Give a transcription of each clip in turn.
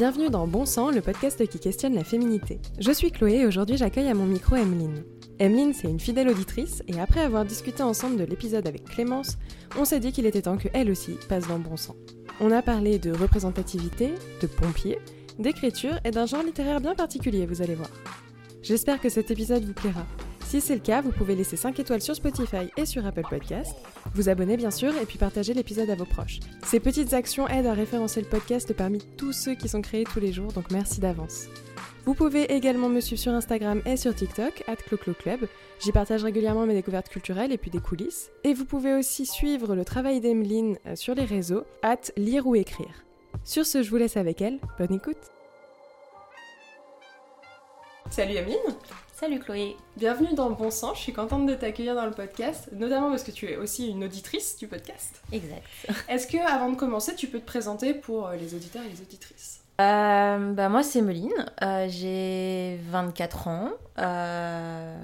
Bienvenue dans Bon Sang, le podcast qui questionne la féminité. Je suis Chloé et aujourd'hui j'accueille à mon micro Emeline. Emeline, c'est une fidèle auditrice et après avoir discuté ensemble de l'épisode avec Clémence, on s'est dit qu'il était temps qu'elle aussi passe dans Bon Sang. On a parlé de représentativité, de pompiers, d'écriture et d'un genre littéraire bien particulier, vous allez voir. J'espère que cet épisode vous plaira. Si c'est le cas, vous pouvez laisser 5 étoiles sur Spotify et sur Apple Podcast, vous abonner bien sûr et puis partager l'épisode à vos proches. Ces petites actions aident à référencer le podcast parmi tous ceux qui sont créés tous les jours, donc merci d'avance. Vous pouvez également me suivre sur Instagram et sur TikTok, at Club. J'y partage régulièrement mes découvertes culturelles et puis des coulisses. Et vous pouvez aussi suivre le travail d'Emeline euh, sur les réseaux, at lire ou écrire. Sur ce, je vous laisse avec elle. Bonne écoute. Salut Emeline Salut Chloé. Bienvenue dans Bon Sang, je suis contente de t'accueillir dans le podcast, notamment parce que tu es aussi une auditrice du podcast. Exact. Est-ce que avant de commencer, tu peux te présenter pour euh, les auditeurs et les auditrices? Euh, bah moi c'est Meline, euh, j'ai 24 ans. Euh...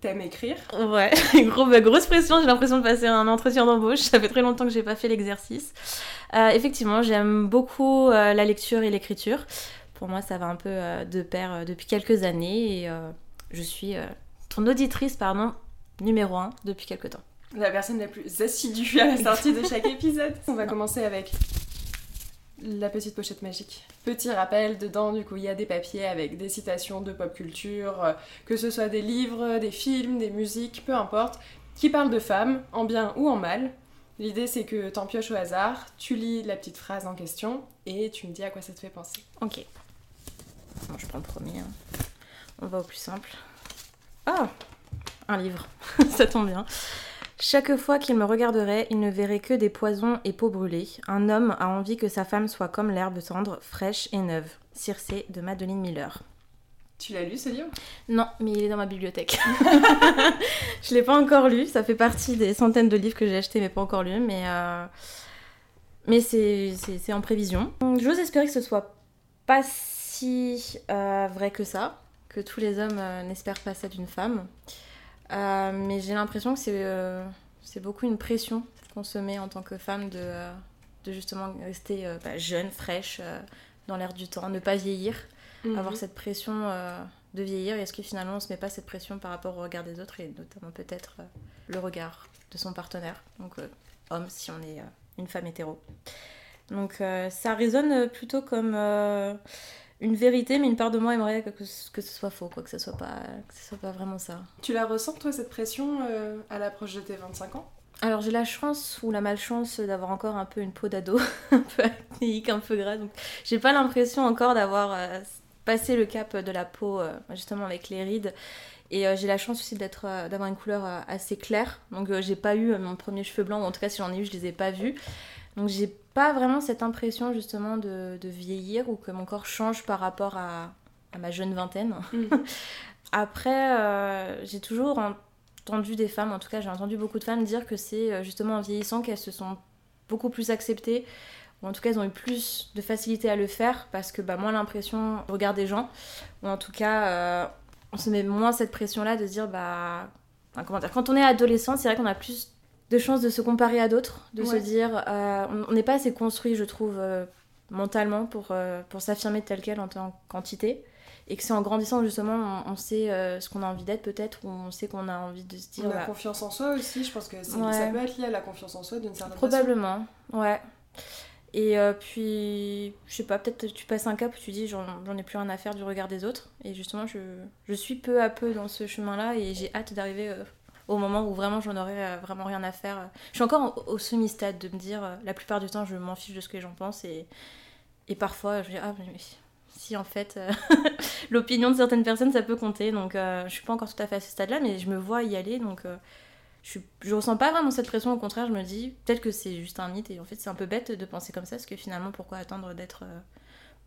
T'aimes écrire? Ouais, Gros, bah, grosse pression, j'ai l'impression de passer un entretien d'embauche, ça fait très longtemps que j'ai pas fait l'exercice. Effectivement, j'aime beaucoup la lecture et l'écriture. Pour moi ça va un peu de pair depuis quelques années et je suis ton auditrice pardon, numéro 1 depuis quelques temps. La personne la plus assidue à la sortie de chaque épisode. On va commencer avec la petite pochette magique. Petit rappel, dedans du coup il y a des papiers avec des citations de pop culture, euh, que ce soit des livres, des films, des musiques, peu importe, qui parlent de femmes, en bien ou en mal. L'idée c'est que t'en pioches au hasard, tu lis la petite phrase en question et tu me dis à quoi ça te fait penser. Ok. Bon, je prends le premier. hein. On va au plus simple. Ah Un livre. Ça tombe bien. Chaque fois qu'il me regarderait, il ne verrait que des poisons et peaux brûlées. Un homme a envie que sa femme soit comme l'herbe tendre, fraîche et neuve. Circé de Madeleine Miller. Tu l'as lu ce livre? Non, mais il est dans ma bibliothèque. je l'ai pas encore lu. Ça fait partie des centaines de livres que j'ai achetés mais pas encore lus. Mais, euh, mais c'est, c'est, c'est en prévision. J'ose espérer que ce soit pas si euh, vrai que ça. Que tous les hommes euh, n'espèrent pas ça d'une femme. Euh, mais j'ai l'impression que c'est, euh, c'est beaucoup une pression qu'on se met en tant que femme de, de justement rester bah, jeune, fraîche, dans l'air du temps, ne pas vieillir Mhm. avoir cette pression euh, de vieillir est-ce que finalement on se met pas cette pression par rapport au regard des autres et notamment peut-être euh, le regard de son partenaire donc euh, homme si on est une femme hétéro? Donc ça résonne plutôt comme une vérité mais une part de moi aimerait que, que ce soit faux quoi que ce soit pas que ce soit pas vraiment ça Tu la ressens toi cette pression euh, à l'approche de tes 25 ans? Alors j'ai la chance ou la malchance d'avoir encore un peu une peau d'ado, un peu acnéique, un peu gras. Donc j'ai pas l'impression encore d'avoir euh, passé le cap de la peau euh, justement avec les rides. Et j'ai la chance aussi d'être, d'avoir une couleur assez claire. Donc j'ai pas eu mon premier cheveu blanc, ou en tout cas si j'en ai eu, je les ai pas vus. Donc j'ai pas vraiment cette impression justement de, de vieillir ou que mon corps change par rapport à, à ma jeune vingtaine. Après, euh, j'ai toujours entendu des femmes, en tout cas j'ai entendu beaucoup de femmes dire que c'est euh, justement en vieillissant qu'elles se sont beaucoup plus acceptées, ou en tout cas elles ont eu plus de facilité à le faire parce que bah, moins l'impression du regard des gens, ou en tout cas euh, on se met moins cette pression-là de se dire bah. enfin, comment dire, quand on est adolescent, c'est vrai qu'on a plus de chances de se comparer à d'autres, de se dire euh, on- n'est pas assez construit, je trouve, euh, mentalement pour, euh, pour s'affirmer tel quel en tant quantité et que c'est en grandissant justement on, on sait ce qu'on a envie d'être peut-être ou on sait qu'on a envie de se dire On a bah, confiance en soi aussi, je pense que Ouais. ça peut être lié à la confiance en soi d'une certaine façon. probablement ouais et puis je sais pas peut-être tu passes un cap où tu dis j'en ai plus rien à faire du regard des autres et justement je, je suis peu à peu dans ce chemin là et j'ai hâte d'arriver au moment où vraiment j'en aurai euh, vraiment rien à faire. Je suis encore au, semi-stade de me dire euh, la plupart du temps je m'en fiche de ce que les gens pensent et, et parfois je me dis ah mais si en fait euh, l'opinion de certaines personnes ça peut compter. Donc euh, je suis pas encore tout à fait à ce stade là mais je me vois y aller. Donc je, je ressens pas vraiment cette pression. Au contraire je me dis peut-être que c'est juste un mythe et en fait c'est un peu bête de penser comme ça parce que finalement pourquoi attendre d'être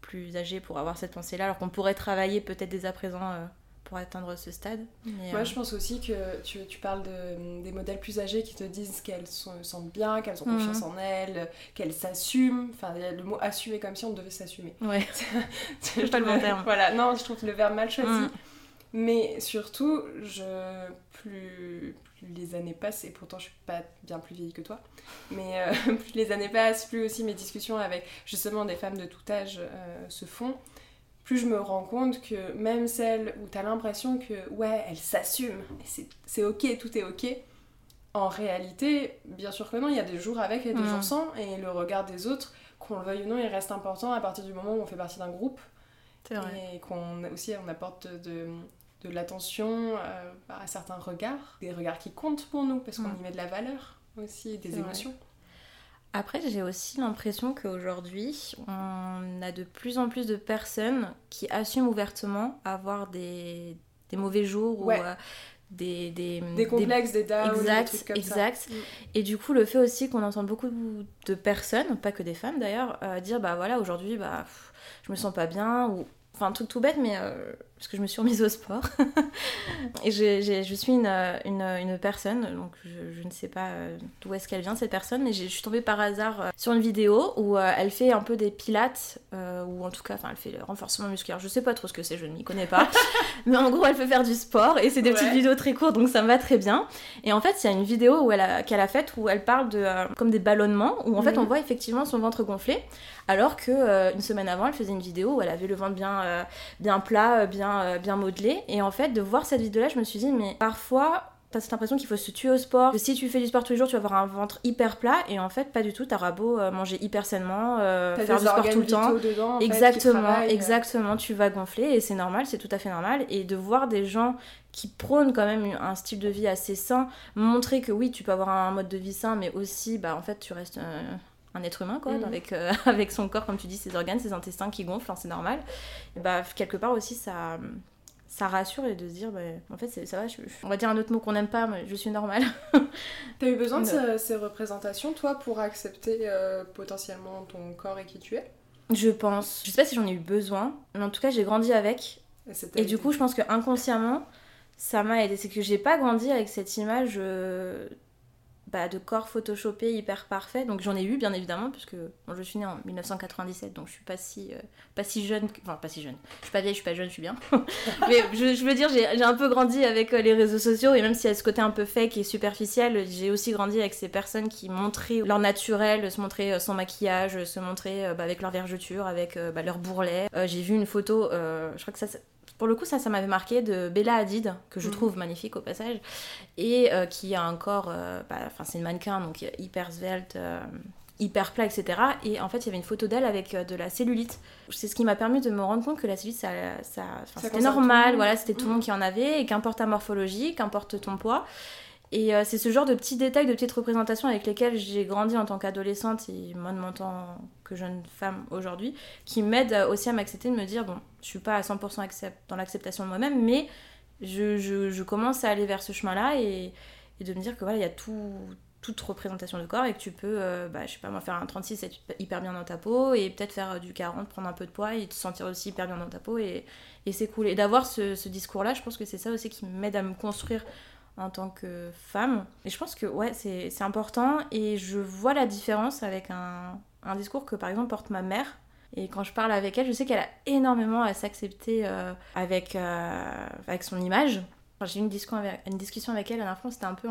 plus âgé pour avoir cette pensée là alors qu'on pourrait travailler peut-être dès à présent pour atteindre ce stade mais, Moi, euh, je pense aussi que tu, tu parles de, des modèles plus âgés qui te disent qu'elles se sentent bien, qu'elles ont confiance Mhm. en elles, qu'elles s'assument. Enfin, il y a le mot assumer comme si on devait s'assumer. ouais C'est pas le bon terme. Voilà, non, je trouve le verbe mal choisi. Mm. Mais surtout, je, plus, plus les années passent, et pourtant je suis pas bien plus vieille que toi, mais euh, plus les années passent, plus aussi mes discussions avec justement des femmes de tout âge euh, se font, plus je me rends compte que même celles où tu as l'impression que ouais, elles s'assument, c'est ok, tout est ok, en réalité, bien sûr que non, il y a des jours avec et des jours sans, et le regard des autres, qu'on le veuille ou non, il reste important à partir du moment où on fait partie d'un groupe. Et qu'on aussi on apporte de, de l'attention euh, à certains regards, des regards qui comptent pour nous, parce qu'on y met de la valeur aussi, des émotions. Après, j'ai aussi l'impression qu'aujourd'hui, on a de plus en plus de personnes qui assument ouvertement avoir des, des mauvais jours ou euh, des, des, des, complexes, des, downs, exact, des trucs comme exact. ça. Mm. Et du coup, le fait aussi qu'on entend beaucoup de personnes, pas que des femmes d'ailleurs, euh, dire bah voilà, aujourd'hui, bah, je me sens pas bien, ou enfin un truc tout bête, mais euh, parce que je me suis remise au sport. et je, je, suis une, une, une, personne, donc je, je ne sais pas euh, d'où est-ce qu'elle vient cette personne, mais je suis tombée par hasard euh, sur une vidéo où elle fait un peu des pilates, ou en tout cas, enfin elle fait le renforcement musculaire. Je sais pas trop ce que c'est, je ne m'y connais pas. mais en gros, elle peut faire du sport et c'est des petites vidéos très courtes, donc ça me va très bien. Et en fait, il y a une vidéo où elle qu'elle a faite où elle parle de comme des ballonnements, où en fait on mhm. voit effectivement son ventre gonflé, alors que une semaine avant, elle faisait une vidéo où elle avait le ventre bien, bien plat, bien euh, bien, modelé. Et en fait, de voir cette vidéo-là, je me suis dit, mais parfois, t'as cette impression qu'il faut se tuer au sport, que si tu fais du sport tous les jours, tu vas avoir un ventre hyper plat, et en fait, pas du tout, t'auras beau euh, manger hyper sainement, euh, faire du sport tout le temps. Dedans, exactement, exactement, tu vas gonfler, et c'est normal, c'est tout à fait normal. Et de voir des gens qui prônent quand même un style de vie assez sain, montrer que oui, tu peux avoir un mode de vie sain, mais aussi, bah en fait, tu restes un être humain, quoi, mm. avec, avec son corps, comme tu dis, ses organes, ses intestins qui gonflent, c'est normal. bah, quelque part aussi, ça, ça rassure et de se dire, bah, en fait, ça va, on va dire un autre mot qu'on n'aime pas, mais je suis normale. T'as eu besoin de ces, représentations, toi, pour accepter euh, potentiellement ton corps et qui tu es? Je pense. Je sais pas si j'en ai eu besoin, mais en tout cas, j'ai grandi avec. Et, et du coup, je pense que inconsciemment, ça m'a aidé. C'est que j'ai pas grandi avec cette image euh, bah, de corps photoshopé hyper parfait. Donc j'en ai eu bien évidemment, puisque je suis née en 1997, donc je suis pas si, euh, pas si jeune, enfin pas si jeune. Je suis pas vieille, je suis pas jeune, je suis bien. Mais je, veux dire, j'ai un peu grandi avec euh, les réseaux sociaux, et même s'il y a ce côté un peu fake et superficiel, j'ai aussi grandi avec ces personnes qui montraient leur naturel, se montraient euh, sans maquillage, se montraient bah, avec leur vergeture, avec bah, leur bourrelet. j'ai vu une photo, je crois que ça pour le coup, ça, ça m'avait marqué de Bella Hadid, que je mm. trouve magnifique au passage, et euh, qui a un corps, euh, bah, enfin c'est une mannequin, donc hyper svelte, euh, hyper plat, etc. Et en fait, il y avait une photo d'elle avec de la cellulite. C'est ce qui m'a permis de me rendre compte que la cellulite, ça, ça, c'était normal, voilà, c'était tout le monde qui en avait, et qu'importe ta morphologie, qu'importe ton poids. Et c'est ce genre de petits détails, de petites représentations avec lesquelles j'ai grandi en tant qu'adolescente et moi de mon temps que jeune femme aujourd'hui, qui m'aident aussi à m'accepter, de me dire, bon, je suis pas à 100% accept dans l'acceptation de moi-même, mais je, commence à aller vers ce chemin-là et, de me dire que voilà, il y a tout, toute représentation de corps et que tu peux, euh, bah, je sais pas moi, faire un 36, être hyper bien dans ta peau et peut-être faire du 40, prendre un peu de poids et te sentir aussi hyper bien dans ta peau et, c'est cool. Et d'avoir ce discours-là, je pense que c'est ça aussi qui m'aide à me construire en tant que femme. Et je pense que ouais, c'est important et je vois la différence avec un, un discours que par exemple porte ma mère et quand je parle avec elle, je sais qu'elle a énormément à s'accepter euh, avec, euh, avec son image. J'ai eu une, discussion avec, une discussion avec elle à la fois, c'était un peu,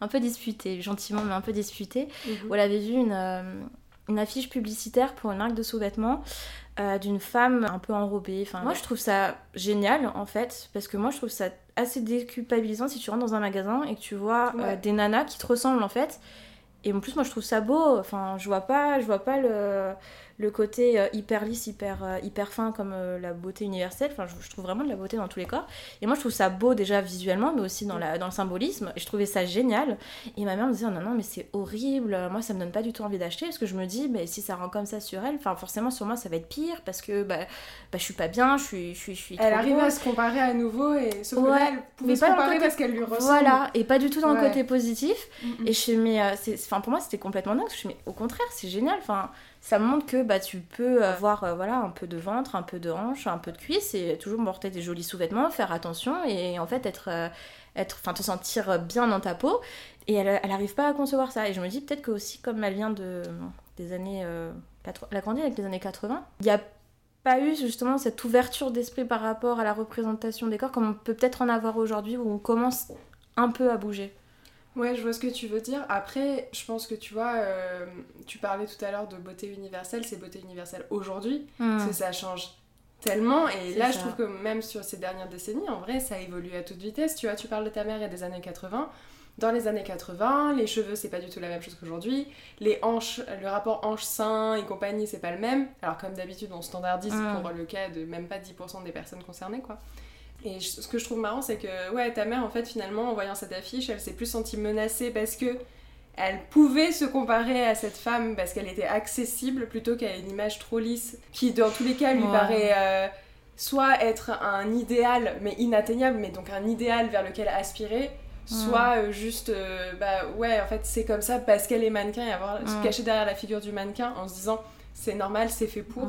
un peu disputé, gentiment, mais un peu disputé, mhm. où elle avait vu une, euh, une, affiche publicitaire pour une marque de sous-vêtements d'une femme un peu enrobée. Enfin, moi, je trouve ça génial, en fait, parce que moi, je trouve ça assez déculpabilisant si tu rentres dans un magasin et que tu vois des nanas qui te ressemblent, en fait. Et en plus, moi, je trouve ça beau. Enfin, je vois pas, je vois pas le le côté euh, hyper lisse, hyper, euh, hyper fin comme euh, la beauté universelle. Enfin, je, trouve vraiment de la beauté dans tous les corps. Et moi, je trouve ça beau déjà visuellement, mais aussi dans, la, dans le symbolisme. Et je trouvais ça génial. Et ma mère me disait, non, non, mais c'est horrible. Moi, ça me donne pas du tout envie d'acheter. Parce que je me dis, mais si ça rend comme ça sur elle, enfin, forcément, sur moi, ça va être pire. Parce que bah, bah, je suis pas bien, je suis, je suis, je suis Elle arrive à se comparer à nouveau. Et sauf ouais, elle pouvait se comparer parce qu'elle lui ressemble. Voilà. Et pas du tout dans le côté positif. Et je suis, mais, enfin, pour moi, c'était complètement dingue. Je suis, mais au contraire, c'est génial. Enfin, ça montre que bah, tu peux avoir euh, voilà, un peu de ventre, un peu de hanche, un peu de cuisse et toujours porter des jolis sous-vêtements, faire attention et en fait être, euh, être, te sentir bien dans ta peau. Et elle, elle arrive pas à concevoir ça. Et je me dis peut-être que aussi, comme elle vient de, des années. Euh, elle a grandi avec les années 80, il y a pas eu justement cette ouverture d'esprit par rapport à la représentation des corps comme on peut peut-être en avoir aujourd'hui où on commence un peu à bouger. Ouais, je vois ce que tu veux dire. Après, je pense que tu vois, euh, tu parlais tout à l'heure de beauté universelle, c'est beauté universelle aujourd'hui, hmm. parce que ça change tellement. Et là, je trouve que même sur ces dernières décennies, en vrai, ça évolue à toute vitesse. Tu vois, tu parles de ta mère il y a des années 80. Dans les années 80, les cheveux, c'est pas du tout la même chose qu'aujourd'hui. Les hanches, le rapport hanche-sein et compagnie, c'est pas le même. Alors, comme d'habitude, on standardise hmm. pour le cas de même pas 10% des personnes concernées, quoi. Et ce que je trouve marrant, c'est que ouais, ta mère, en fait, finalement, en voyant cette affiche, elle s'est plus sentie menacée parce que elle pouvait se comparer à cette femme parce qu'elle était accessible plutôt qu'à une image trop lisse qui, dans tous les cas, lui paraît euh, soit être un idéal mais inatteignable, mais donc un idéal vers lequel aspirer, soit euh, juste, euh, bah ouais, en fait, c'est comme ça parce qu'elle est mannequin. Et avoir se cacher derrière la figure du mannequin en se disant c'est normal, c'est fait pour.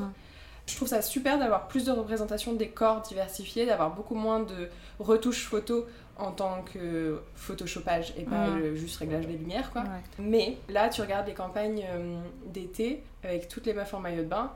Je trouve ça super d'avoir plus de représentation des corps diversifiés, d'avoir beaucoup moins de retouches photos en tant que photoshopage et pas juste réglage des lumières quoi. Mais là tu regardes les campagnes euh, d'été avec toutes les meufs en maillot de bain,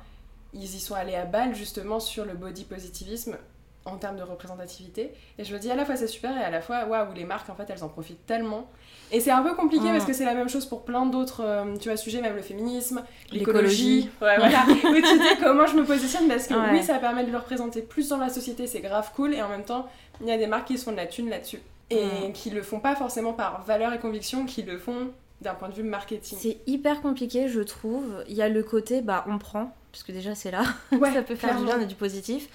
ils y sont allés à balle justement sur le body positivisme en termes de représentativité et je me dis à la fois c'est super et à la fois waouh les marques en fait elles en profitent tellement et c'est un peu compliqué parce mm. que c'est la même chose pour plein d'autres euh, tu vois, sujets, même le féminisme, l'écologie. Ouais, voilà. Où tu dis comment je me positionne parce que oui, ça permet de le représenter plus dans la société, c'est grave cool. Et en même temps, il y a des marques qui se font de la thune là-dessus. Et mm. qui le font pas forcément par valeur et conviction, qui le font d'un point de vue marketing. C'est hyper compliqué, je trouve. Il y a le côté, bah, on prend, parce que déjà c'est là. ça peut faire du bien et du positif.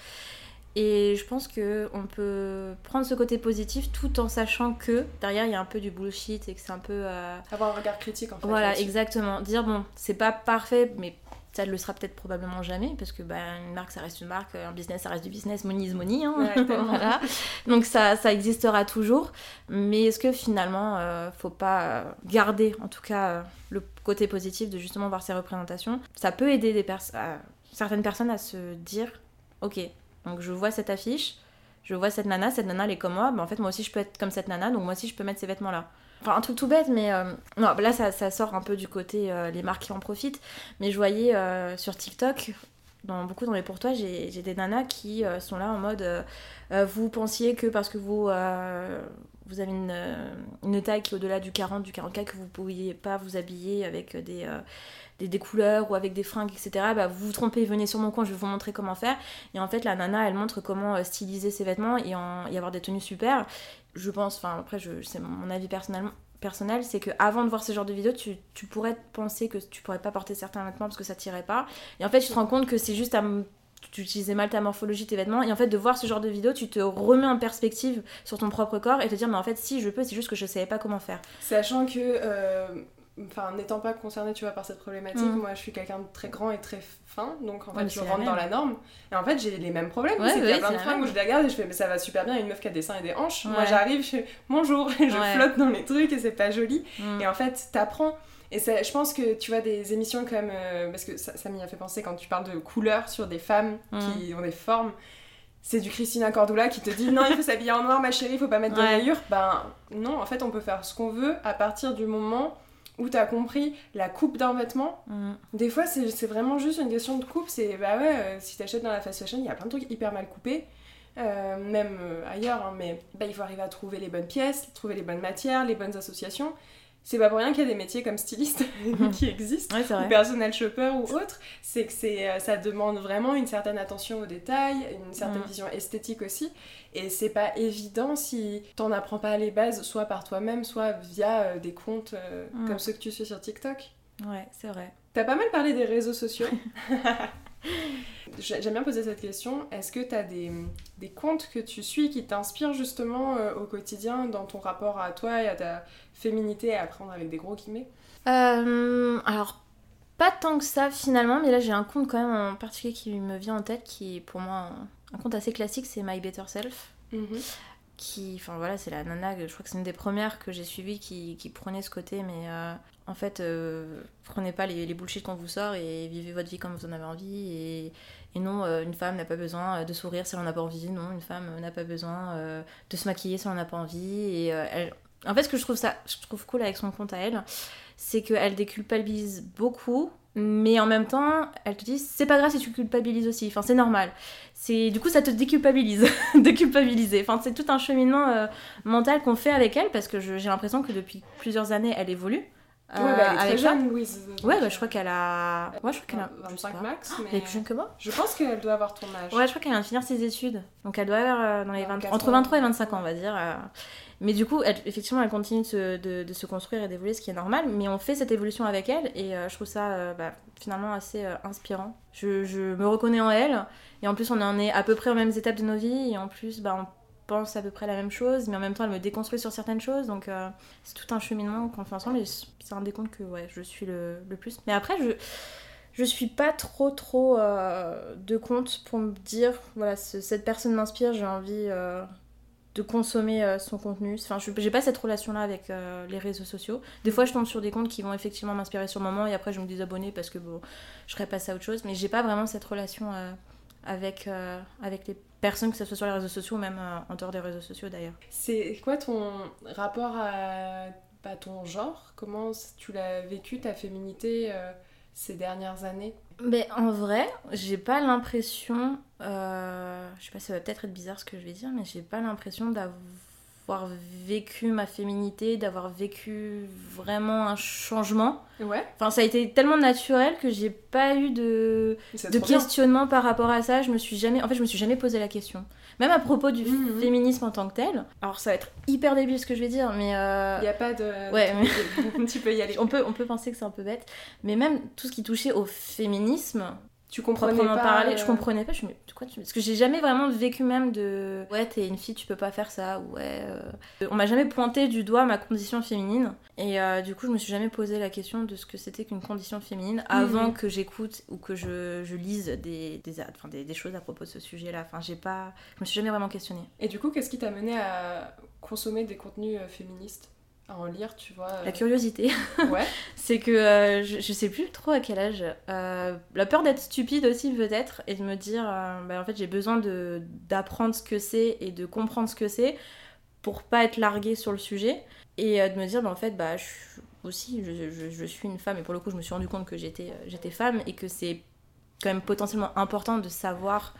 Et je pense que on peut prendre ce côté positif tout en sachant que derrière il y a un peu du bullshit et que c'est un peu. Euh, Avoir un regard critique en fait. Voilà, exactement. Dire bon, c'est pas parfait, mais ça ne le sera peut-être probablement jamais parce que bah, une marque ça reste une marque, un business ça reste du business, money is money. Hein. voilà. Donc ça, ça existera toujours. Mais est-ce que finalement, euh, faut pas garder en tout cas euh, le côté positif de justement voir ces représentations? Ça peut aider des certaines personnes à se dire ok donc je vois cette affiche, je vois cette nana, cette nana elle est comme moi, bah, en fait moi aussi je peux être comme cette nana, donc moi aussi je peux mettre ces vêtements là. Enfin un truc tout bête, mais euh, là ça, sort un peu du côté euh, les marques qui en profitent, mais je voyais euh, sur TikTok, dans, beaucoup dans les pour toi, j'ai des nanas qui sont là en mode vous pensiez que parce que vous avez une, une taille qui est au-delà du 40, du 44, que vous ne pouviez pas vous habiller avec des, des, couleurs ou avec des fringues, etc. Bah, vous vous trompez, venez sur mon compte, je vais vous montrer comment faire. Et en fait, la nana, elle montre comment euh, styliser ses vêtements et, en, y avoir des tenues super. Je pense, enfin après, c'est mon avis personnel, personnel c'est que avant de voir ce genre de vidéo, tu, tu, pourrais penser que tu pourrais pas porter certains vêtements parce que ça tirait pas. Et en fait, tu te rends compte que c'est juste à tu utilisais mal ta morphologie, tes vêtements, et en fait de voir ce genre de vidéo, tu te remets en perspective sur ton propre corps et te dire mais en fait si je peux, c'est juste que je savais pas comment faire. Sachant que euh, enfin n'étant pas concernée tu vois par cette problématique mm. moi je suis quelqu'un de très grand et très fin donc en fait je rentre dans la norme. Et en fait j'ai les mêmes problèmes. C'est qu'il y a plein de fringues où je les regarde et je fais mais ça va super bien une meuf qui a des seins et des hanches. Moi j'arrive je fais bonjour et je flotte dans les trucs et c'est pas joli. Mm. et en fait t'apprends. Et je pense que tu vois des émissions comme euh, parce que ça, ça m'y a fait penser quand tu parles de couleurs sur des femmes mm. qui ont des formes. C'est du Christina Cordula qui te dit non il faut s'habiller en noir ma chérie il faut pas mettre de rayures ben non en fait on peut faire ce qu'on veut à partir du moment où t'as compris la coupe d'un vêtement. Mm. Des fois, c'est vraiment juste une question de coupe. C'est bah ouais, euh, si t'achètes dans la fast fashion, il y a plein de trucs hyper mal coupés. Euh, même euh, ailleurs, hein, mais bah, il faut arriver à trouver les bonnes pièces, trouver les bonnes matières, les bonnes associations c'est pas pour rien qu'il y a des métiers comme styliste qui existent, ou personnel shopper ou autre. C'est que c'est, euh, ça demande vraiment une certaine attention aux détails, une certaine mm. vision esthétique aussi. Et c'est pas évident si t'en apprends pas les bases, soit par toi-même, soit via euh, des comptes euh, mm. comme ceux que tu suis sur TikTok. Ouais, c'est vrai. T'as pas mal parlé des réseaux sociaux. J'aime bien poser cette question. Est-ce que tu as des, des, comptes que tu suis qui t'inspirent justement euh, au quotidien dans ton rapport à toi et à ta féminité à apprendre avec des gros guillemets euh, Alors, pas tant que ça finalement, mais là j'ai un compte quand même en particulier qui me vient en tête qui est pour moi un, compte assez classique, c'est My Better Self. Mhm. Qui, enfin voilà, c'est la nana, je crois que c'est une des premières que j'ai suivies qui, qui, prenait ce côté, mais euh, en fait, prenez pas les, les bullshit qu'on vous sort et vivez votre vie comme vous en avez envie. Et, et non, euh, une femme n'a pas besoin euh, de sourire si elle n'en a pas envie. Non, une femme n'a pas besoin euh, de se maquiller si elle n'en a pas envie. Et elle... En fait, ce que je trouve, ça, je trouve cool avec son compte à elle, c'est qu'elle déculpabilise beaucoup mais en même temps, elles te disent c'est pas grave si tu culpabilises aussi, enfin c'est normal. C'est du coup ça te déculpabilise de culpabiliser. Enfin c'est tout un cheminement euh, mental qu'on fait avec elle parce que j'ai l'impression que depuis plusieurs années elle évolue. Euh, ouais, bah, elle est très jeune, Louise. Ouais, bah, je crois qu'elle a. Ouais, je crois qu'elle a. 25 max. Mais... Elle est plus jeune que moi Je pense qu'elle doit avoir ton âge. Ouais, je crois qu'elle vient de finir ses études. Donc elle doit avoir euh, dans les 20... entre 23 et 25 ans, on va dire. Mais du coup, effectivement, elle continue de se, construire et d'évoluer, ce qui est normal. Mais on fait cette évolution avec elle et je trouve ça bah, finalement assez inspirant. Je, me reconnais en elle. Et en plus, on en est à peu près aux mêmes étapes de nos vies. Et en plus, bah, on pense à peu près la même chose, mais en même temps elle me déconstruit sur certaines choses, donc euh, c'est tout un cheminement qu'on fait ensemble et c'est un des comptes que ouais, je suis le, plus. Mais après, je, je suis pas trop trop euh, de compte pour me dire, voilà, cette personne m'inspire, j'ai envie euh, de consommer son contenu. Enfin, je j'ai pas cette relation-là avec les réseaux sociaux. Des fois, je tombe sur des comptes qui vont effectivement m'inspirer sur le moment et après, je me désabonner parce que bon, je serais passée à autre chose, mais j'ai pas vraiment cette relation avec, avec les personne, que ce soit sur les réseaux sociaux ou même euh, en dehors des réseaux sociaux d'ailleurs. C'est quoi ton rapport à, ton genre? Comment tu l'as vécu, ta féminité, euh, ces dernières années? Mais en vrai, j'ai pas l'impression. Euh, je sais pas, ça va peut-être être bizarre ce que je vais dire, mais j'ai pas l'impression d'avoir d'avoir vécu ma féminité, d'avoir vécu vraiment un changement. Ouais. Enfin, ça a été tellement naturel que j'ai pas eu de, de questionnement par rapport à ça. Je me suis jamais, en fait, je me suis jamais posé la question. Même à propos du mmh, mmh. féminisme en tant que tel. Alors, ça va être hyper débile ce que je vais dire, mais. Il n'y a pas de. Ouais, mais... tu peux y aller. On peut, on peut penser que c'est un peu bête, mais même tout ce qui touchait au féminisme, tu comprenais pas parler, je euh, comprenais pas je me quoi tu parce que j'ai jamais vraiment vécu même de ouais t'es une fille tu peux pas faire ça ouais euh. on m'a jamais pointé du doigt ma condition féminine et euh, du coup je me suis jamais posé la question de ce que c'était qu'une condition féminine avant que j'écoute ou que je, je lise des des, enfin, des, des, choses à propos de ce sujet là enfin j'ai pas je me suis jamais vraiment questionnée. Et du coup qu'est-ce qui t'a mené à consommer des contenus féministes? À en lire, tu vois. La curiosité. Ouais. c'est que euh, je, je, sais plus trop à quel âge. Euh, la peur d'être stupide aussi, peut-être, et de me dire, euh, bah, en fait, j'ai besoin d'apprendre ce que c'est et de comprendre ce que c'est pour pas être larguée sur le sujet. Et de me dire, bah, en fait, bah, je, aussi, je, je, suis une femme, et pour le coup, je me suis rendu compte que j'étais femme et que c'est quand même potentiellement important de savoir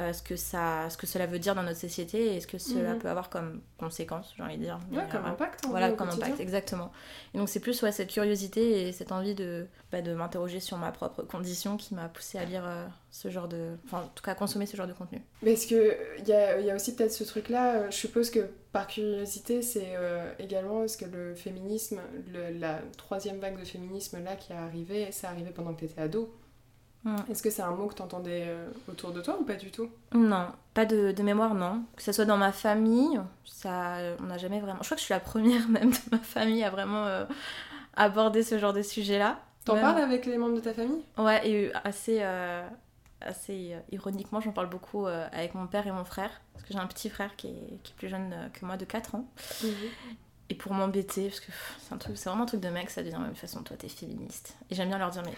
euh, ce, que ça, ce que cela veut dire dans notre société et ce que cela mhm. peut avoir comme conséquence, j'ai envie de dire. Ouais, comme impact. Voilà, comme impact, exactement. Et donc c'est plus ouais, cette curiosité et cette envie de, bah, de m'interroger sur ma propre condition qui m'a poussé à lire euh, ce genre de... Enfin, en tout cas, à consommer ce genre de contenu. Mais est-ce qu'il y a, y a aussi peut-être ce truc-là, euh, je suppose que par curiosité, c'est également est-ce que le féminisme, la troisième vague de féminisme là qui est arrivée, c'est arrivé pendant que tu étais ado Mm. Est-ce que c'est un mot que tu entendais euh, autour de toi ou pas du tout? Non, pas de, de, mémoire, non. Que ce soit dans ma famille, ça, on n'a jamais vraiment. Je crois que je suis la première même de ma famille à vraiment euh, aborder ce genre de sujet-là. T'en parles avec les membres de ta famille? Ouais, et assez, euh, assez ironiquement, j'en parle beaucoup avec mon père et mon frère. Parce que j'ai un petit frère qui est, qui est, plus jeune que moi de 4 ans. Mhm. Et pour m'embêter, parce que c'est un truc, c'est vraiment un truc de mec, ça devient de la même façon, toi t'es féministe. Et j'aime bien leur dire, mais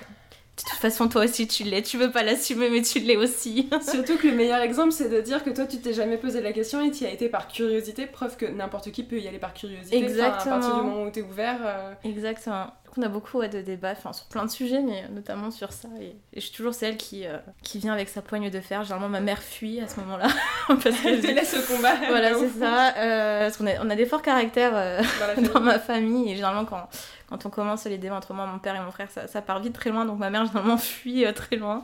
de toute façon, toi aussi, tu l'es. Tu veux pas l'assumer, mais tu l'es aussi. Surtout que le meilleur exemple, c'est de dire que toi, tu t'es jamais posé la question et tu y as été par curiosité. Preuve que n'importe qui peut y aller par curiosité. Exactement. à partir du moment où t'es ouvert. Euh. Exactement on a beaucoup de débats enfin, sur plein de sujets, mais notamment sur ça. Et, je suis toujours celle qui, euh, qui vient avec sa poigne de fer. Généralement, ma mère fuit à ce moment-là. parce qu'elle te laisse au combat. Voilà, c'est ça. Euh, parce qu'on a, on a des forts caractères euh, dans, ma famille. Et généralement, quand, quand on commence les débats entre moi, mon père et mon frère, ça, ça part vite très loin. Donc ma mère, généralement, fuit très loin.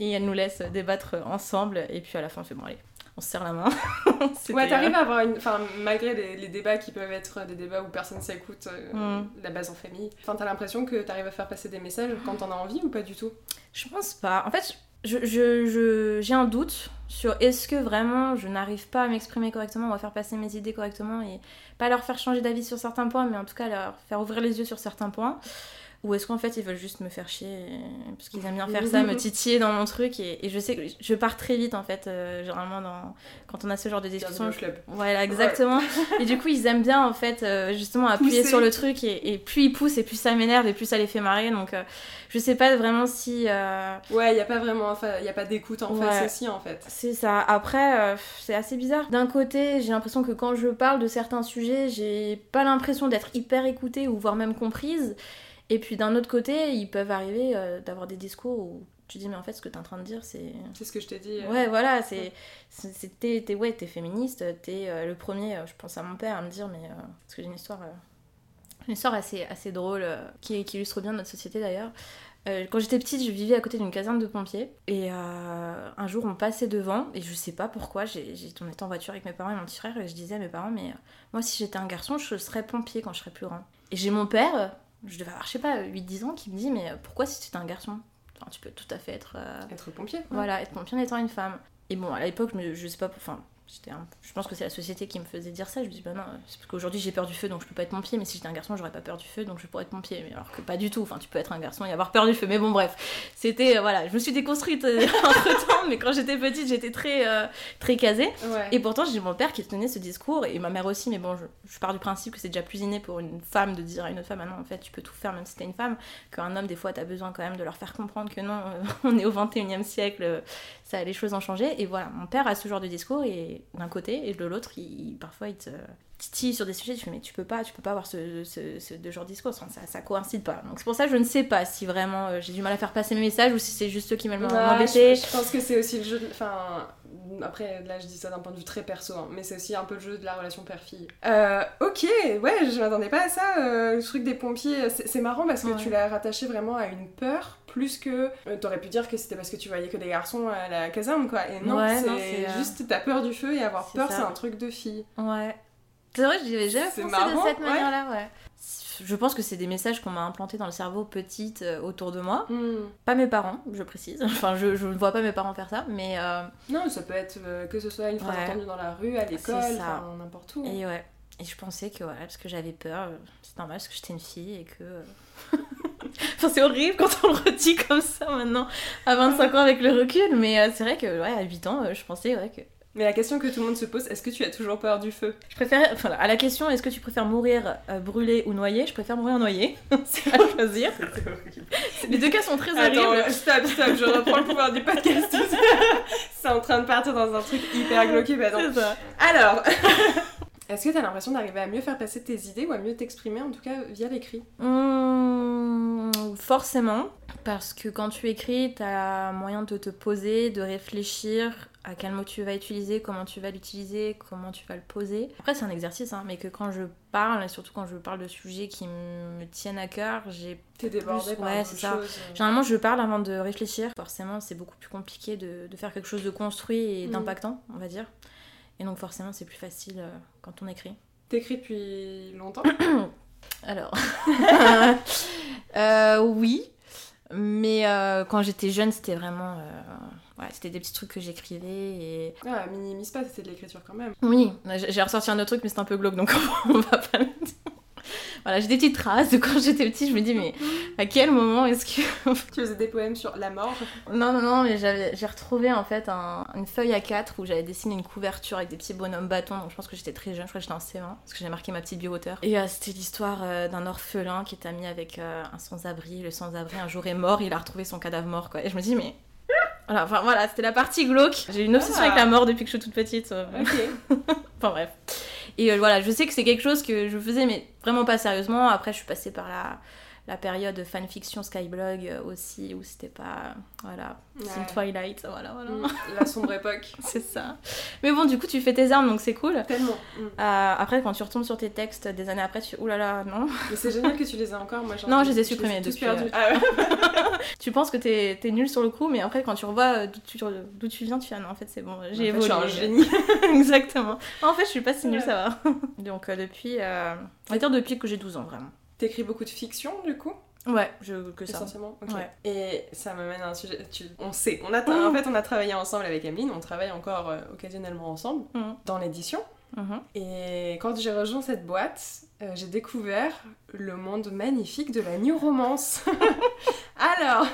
Et elle nous laisse débattre ensemble. Et puis à la fin, on fait bon, allez, on se serre la main. ouais, t'arrives à avoir une. Enfin, malgré les, débats qui peuvent être des débats où personne s'écoute, euh, mm. la base en famille, enfin, t'as l'impression que t'arrives à faire passer des messages quand t'en as envie ou pas du tout? Je pense pas. En fait, j'ai je, je, un doute sur est-ce que vraiment je n'arrive pas à m'exprimer correctement ou à faire passer mes idées correctement et pas leur faire changer d'avis sur certains points, mais en tout cas leur faire ouvrir les yeux sur certains points. Ou est-ce qu'en fait ils veulent juste me faire chier parce qu'ils aiment bien faire ça, me titiller dans mon truc et, je sais que je pars très vite en fait euh, généralement dans quand on a ce genre de discussion. club. Voilà exactement. et du coup ils aiment bien en fait euh, justement appuyer sur le truc et, plus ils poussent et plus ça m'énerve et plus ça les fait marrer donc euh, je sais pas vraiment si. Ouais il y a pas vraiment enfin il y a pas d'écoute en face aussi en fait. C'est ça. Après c'est assez bizarre. D'un côté j'ai l'impression que quand je parle de certains sujets j'ai pas l'impression d'être hyper écoutée ou voire même comprise. Et puis d'un autre côté, ils peuvent arriver euh, d'avoir des discours où tu dis mais en fait ce que t'es en train de dire c'est c'est ce que je t'ai dit euh. ouais voilà c'est c'est t'es t'es- ouais t'es féministe t'es euh, le premier je pense à mon père à me dire mais euh, parce que j'ai une histoire une histoire assez assez drôle qui, qui illustre bien notre société d'ailleurs. Quand j'étais petite je vivais à côté d'une caserne de pompiers. Et un jour on passait devant et je sais pas pourquoi j'ai on était en voiture avec mes parents et mon petit frère et je disais à mes parents mais moi si j'étais un garçon je serais pompier quand je serais plus grand. Et j'ai mon père je devais avoir je sais pas 8-10 ans qui me dit mais pourquoi si tu un garçon? Enfin, tu peux tout à fait être euh, être pompier voilà, être pompier en étant une femme. Et bon, à l'époque, je, je sais pas, enfin, un- je pense que c'est la société qui me faisait dire ça. Je me dis, bah non, c'est parce qu'aujourd'hui j'ai peur du feu donc je peux pas être pompier, mais si j'étais un garçon, j'aurais pas peur du feu donc je pourrais être pompier. Mais alors que pas du tout, enfin, tu peux être un garçon et avoir peur du feu. Mais bon, bref, c'était, euh, voilà, je me suis déconstruite entre temps, mais quand j'étais petite, j'étais très, euh, très casée. ouais Et pourtant, j'ai mon père qui tenait ce discours et ma mère aussi, mais bon, je, je pars du principe que c'est déjà plus inné pour une femme de dire à une autre femme, ah non, en fait, tu peux tout faire même si t'es une femme, qu'un homme, des fois, t'as besoin quand même de leur faire comprendre que non, euh, on est au 21 e siècle, euh, ça, les choses ont changé. Et voilà, mon père a ce genre de discours et d'un côté, et de l'autre, il, parfois, il te titille sur des sujets, tu fais, mais tu peux pas, tu peux pas avoir ce, ce, ce de genre de discours, ça, ça coïncide pas. Donc c'est pour ça que je ne sais pas si vraiment euh, j'ai du mal à faire passer mes messages ou si c'est juste eux qui m'ont Ouais, embêté. je, je pense que c'est aussi le jeu de... Enfin, après, là, je dis ça d'un point de vue très perso, hein, mais c'est aussi un peu le jeu de la relation père-fille. Euh, ok, ouais, je m'attendais pas à ça. euh, le truc des pompiers, c'est marrant parce que Ouais. tu l'as rattaché vraiment à une peur, plus que... euh, T'aurais pu dire que c'était parce que tu voyais que des garçons à la caserne, quoi. Et non, Ouais, c'est euh, juste t'as peur du feu et avoir peur, c'est un truc de fille. Ouais. C'est vrai, je n'y avais jamais pensé marrant, de cette ouais. manière-là, ouais. Je pense que c'est des messages qu'on m'a implantés dans le cerveau petite euh, autour de moi. Hmm. Pas mes parents, je précise. Enfin, je, je ne vois pas mes parents faire ça, mais. euh, Non, ça peut être euh, que ce soit une phrase Ouais. entendue dans la rue, à l'école, n'importe où. et ouais. Et je pensais que voilà, parce que j'avais peur, c'est normal parce que j'étais une fille et que. euh, enfin, c'est horrible quand on le redit comme ça maintenant, à 25 ans avec le recul, mais c'est vrai que, ouais, à 8 ans, je pensais, ouais, que. Mais la question que tout le monde se pose, est-ce que tu as toujours peur du feu? Je préfère. Enfin, à la question, est-ce que tu préfères mourir euh, brûlé ou noyé Je préfère mourir noyé. c'est à choisir. Les deux cas sont très horribles. Attends, stop, stop, je reprends le pouvoir du podcast. c'est en train de partir dans un truc hyper glauque, bah non. C'est ça. Alors, est-ce que t'as l'impression d'arriver à mieux faire passer tes idées ou à mieux t'exprimer, en tout cas via l'écrit? Mmh, forcément, parce que quand tu écris, t'as moyen de te poser, de réfléchir à quel mot tu vas utiliser, comment tu vas l'utiliser, comment tu vas le poser. Après, c'est un exercice, hein, mais que quand je parle, et surtout quand je parle de sujets qui me tiennent à cœur, j'ai T'es débordée Plus- ouais, c'est ça. choses. Généralement, je parle avant de réfléchir. Forcément, c'est beaucoup plus compliqué de, de faire quelque chose de construit et Mhm. d'impactant, on va dire. Et donc, forcément, c'est plus facile euh, quand on écrit. T'écris depuis longtemps Alors, Euh, oui, mais euh, quand j'étais jeune, c'était vraiment, ouais, c'était des petits trucs que j'écrivais et Ah, minimise pas, c'était de l'écriture quand même. oui, j'ai ressorti un autre truc, mais c'est un peu glauque, donc on va pas le dire. Voilà, j'ai des petites traces de quand j'étais petite. Je me dis, mais à quel moment est-ce que Tu faisais des poèmes sur la mort. Non, non, non, mais j'ai retrouvé en fait un- une feuille à 4 où j'avais dessiné une couverture avec des petits bonhommes bâtons. Donc je pense que j'étais très jeune, je crois que j'étais en C1 parce que j'ai marqué ma petite bio auteur. Et euh, c'était l'histoire euh, d'un orphelin qui est ami avec euh, un sans-abri. Le sans-abri un jour est mort, il a retrouvé son cadavre mort quoi. Et je me dis, mais. Voilà, enfin voilà, c'était la partie glauque. J'ai une obsession Ah. avec la mort depuis que je suis toute petite. euh, Ok. Enfin bref. Et euh, voilà, je sais que c'est quelque chose que je faisais, mais vraiment pas sérieusement. Après, je suis passée par la, la période fanfiction Skyblog euh, aussi, où c'était pas. Voilà. C'est Ouais. Twilight, voilà, voilà. Mm, La sombre époque. C'est ça. Mais bon, du coup, tu fais tes armes, donc c'est cool. Tellement. Mm. Euh, après, quand tu retombes sur tes textes des années après, tu oulala, non? Mais c'est génial que tu les aies encore. Moi, j'en- Non, je les ai supprimés depuis, euh, Ah ouais. tu penses que t'es es nul sur le coup, mais après, quand tu revois d'où tu, d'où tu viens, tu fais ah non, en fait, c'est bon, j'ai évolué. Je suis un génie. Exactement. En fait, je suis pas si nulle, Ouais. ça va. donc, euh, depuis. on va dire depuis que j'ai 12 ans, vraiment. T'écris beaucoup de fiction, du coup Ouais, je, que ça. Essentiellement. Ok. Ouais. Et ça m'amène à un sujet. tu- On sait. On a tra- En fait, on a travaillé ensemble avec Emeline. On travaille encore euh, occasionnellement ensemble Mhm. dans l'édition. Mhm. Et quand j'ai rejoint cette boîte, euh, j'ai découvert le monde magnifique de la new romance. Alors,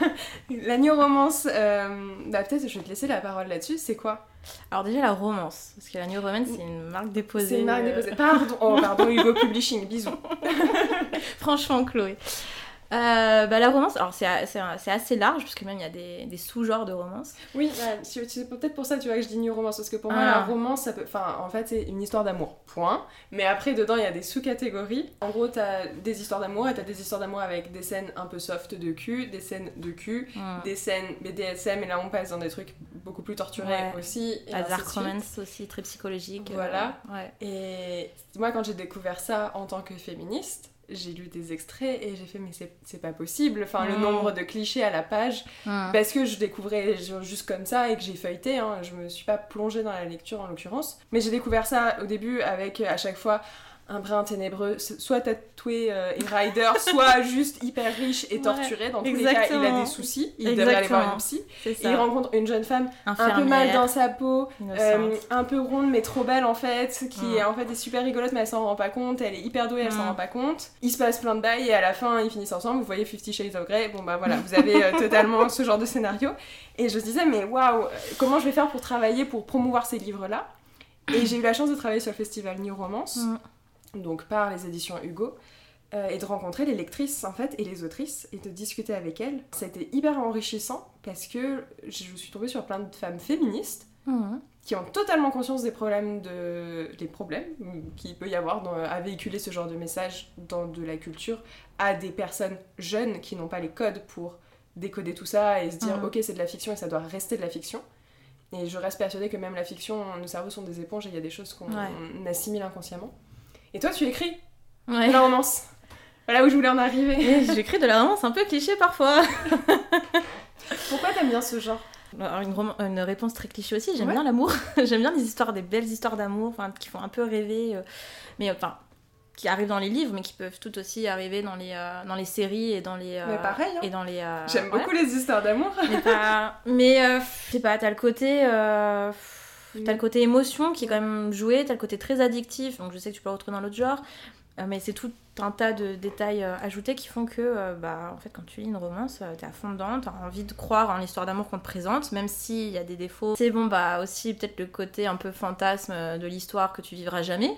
la new romance, euh, bah peut-être je vais te laisser la parole là-dessus. C'est quoi? Alors, déjà, la romance. Parce que la New Romance, c'est une marque déposée. C'est une marque euh, déposée. Pardon, oh pardon, Hugo Publishing, bisous. Franchement, Chloé. Euh, bah, la romance, alors c'est assez large, parce que même il y a des, des sous-genres de romance. Oui, bah, c'est peut-être pour ça tu vois, que je dis new romance, parce que pour moi, la ah. romance, ça peut... en fait, c'est une histoire d'amour, point. Mais après, dedans, il y a des sous-catégories. En gros, t'as des histoires d'amour, et t'as des histoires d'amour avec des scènes un peu soft de cul, des scènes de cul, hmm. des scènes BDSM, et là, on passe dans des trucs beaucoup plus torturés aussi. Et romance aussi, très psychologique. Voilà. ouais. Et moi, quand j'ai découvert ça en tant que féministe, j'ai lu des extraits et j'ai fait mais c'est pas possible. Enfin le nombre de clichés à la page. Parce que je découvrais juste comme ça et que j'ai feuilleté hein, je me suis pas plongée dans la lecture en l'occurrence. Mais j'ai découvert ça au début avec à chaque fois un brin ténébreux, soit tatoué euh, et rider, soit juste hyper riche et torturé. dans tous les cas, il a des soucis. Il devrait aller voir une psy. Et il rencontre une jeune femme un peu mal dans sa peau, euh, un peu ronde mais trop belle en fait, qui est, en fait est super rigolote mais elle s'en rend pas compte. Elle est hyper douée, elle s'en rend pas compte. Il se passe plein de bails et à la fin ils finissent ensemble. Vous voyez Fifty Shades of Grey. Bon bah voilà, vous avez euh, totalement ce genre de scénario. Et je me disais mais waouh, comment je vais faire pour travailler pour promouvoir ces livres là Et j'ai eu la chance de travailler sur le festival New Romance donc par les éditions Hugo, euh, et de rencontrer les lectrices en fait et les autrices et de discuter avec elles. Ça a été hyper enrichissant parce que je suis tombée sur plein de femmes féministes mhm. qui ont totalement conscience des problèmes de les problèmes qu'il peut y avoir à véhiculer ce genre de message dans de la culture à des personnes jeunes qui n'ont pas les codes pour décoder tout ça et se dire mhm. ok c'est de la fiction et ça doit rester de la fiction. Et je reste persuadée que même la fiction, nos cerveaux sont des éponges et il y a des choses qu'on assimile inconsciemment. Et toi, tu écris ouais. de la romance. Voilà où je voulais en arriver. J'écris de la romance un peu cliché parfois. Pourquoi t'aimes bien ce genre? Une, une, réponse très cliché aussi, j'aime bien l'amour. j'aime bien les histoires, des belles histoires d'amour, qui font un peu rêver. Euh, mais enfin, qui arrivent dans les livres, mais qui peuvent tout aussi arriver dans les, euh, dans les séries et dans les. Euh, mais pareil. Hein. Et dans les. J'aime beaucoup les histoires d'amour. mais pas. Mais je sais pas, t'as le côté T'as le côté émotion qui est quand même joué, t'as le côté très addictif, donc je sais que tu peux le retrouver dans l'autre genre, euh, mais c'est tout un tas de détails euh, ajoutés qui font que, euh, bah, en fait, quand tu lis une romance, t'es à fond dedans, t'as envie de croire en l'histoire d'amour qu'on te présente, même s'il y a des défauts. C'est bon, bah, aussi peut-être le côté un peu fantasme de l'histoire que tu vivras jamais.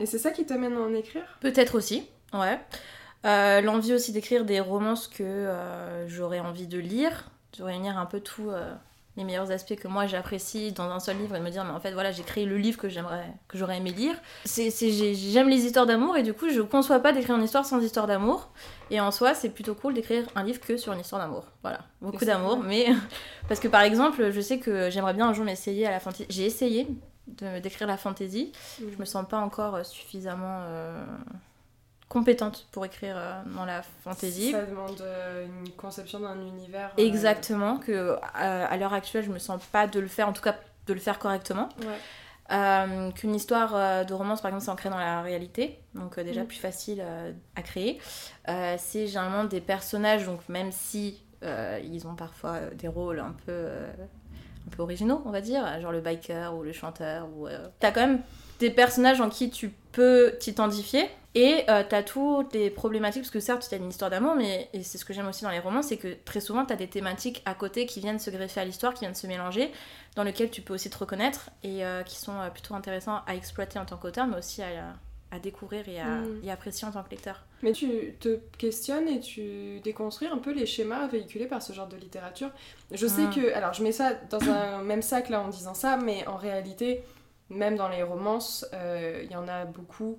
Et c'est ça qui t'amène à en écrire? Peut-être aussi, ouais. L'envie aussi d'écrire des romances que j'aurais envie de lire, de réunir un peu tout les meilleurs aspects que moi j'apprécie dans un seul livre et de me dire mais en fait voilà j'ai créé le livre que j'aimerais que j'aurais aimé lire. C'est j'aime les histoires d'amour et du coup je conçois pas d'écrire une histoire sans histoire d'amour. Et en soi c'est plutôt cool d'écrire un livre que sur une histoire d'amour. Voilà. Beaucoup d'amour mais parce que par exemple je sais que j'aimerais bien un jour m'essayer à la fantaisie j'ai essayé d'écrire la fantaisie je me sens pas encore suffisamment euh, compétente pour écrire euh, dans la fantasy. Ça demande euh, une conception d'un univers. Euh, Exactement, que à l'heure actuelle, je me sens pas de le faire, en tout cas de le faire correctement. Qu'une histoire de romance, par exemple, c'est ancré dans la réalité, donc déjà mm. plus facile à créer. c'est généralement des personnages, donc même si ils ont parfois des rôles un peu un peu originaux, on va dire, genre le biker ou le chanteur. Ou, T'as quand même des personnages en qui tu peux t'identifier, et euh, t'as toutes les problématiques, parce que certes, t'as une histoire d'amour, mais c'est ce que j'aime aussi dans les romans, c'est que très souvent, t'as des thématiques à côté qui viennent se greffer à l'histoire, qui viennent se mélanger, dans lesquelles tu peux aussi te reconnaître, et euh, qui sont euh, plutôt intéressants à exploiter en tant qu'auteur, mais aussi à, à découvrir et à mm. apprécier en tant que lecteur. Mais tu te questionnes et tu déconstruis un peu les schémas véhiculés par ce genre de littérature. Je sais mm. que, alors je mets ça dans un même sac là en disant ça, mais en réalité, même dans les romances, euh, il y en a beaucoup,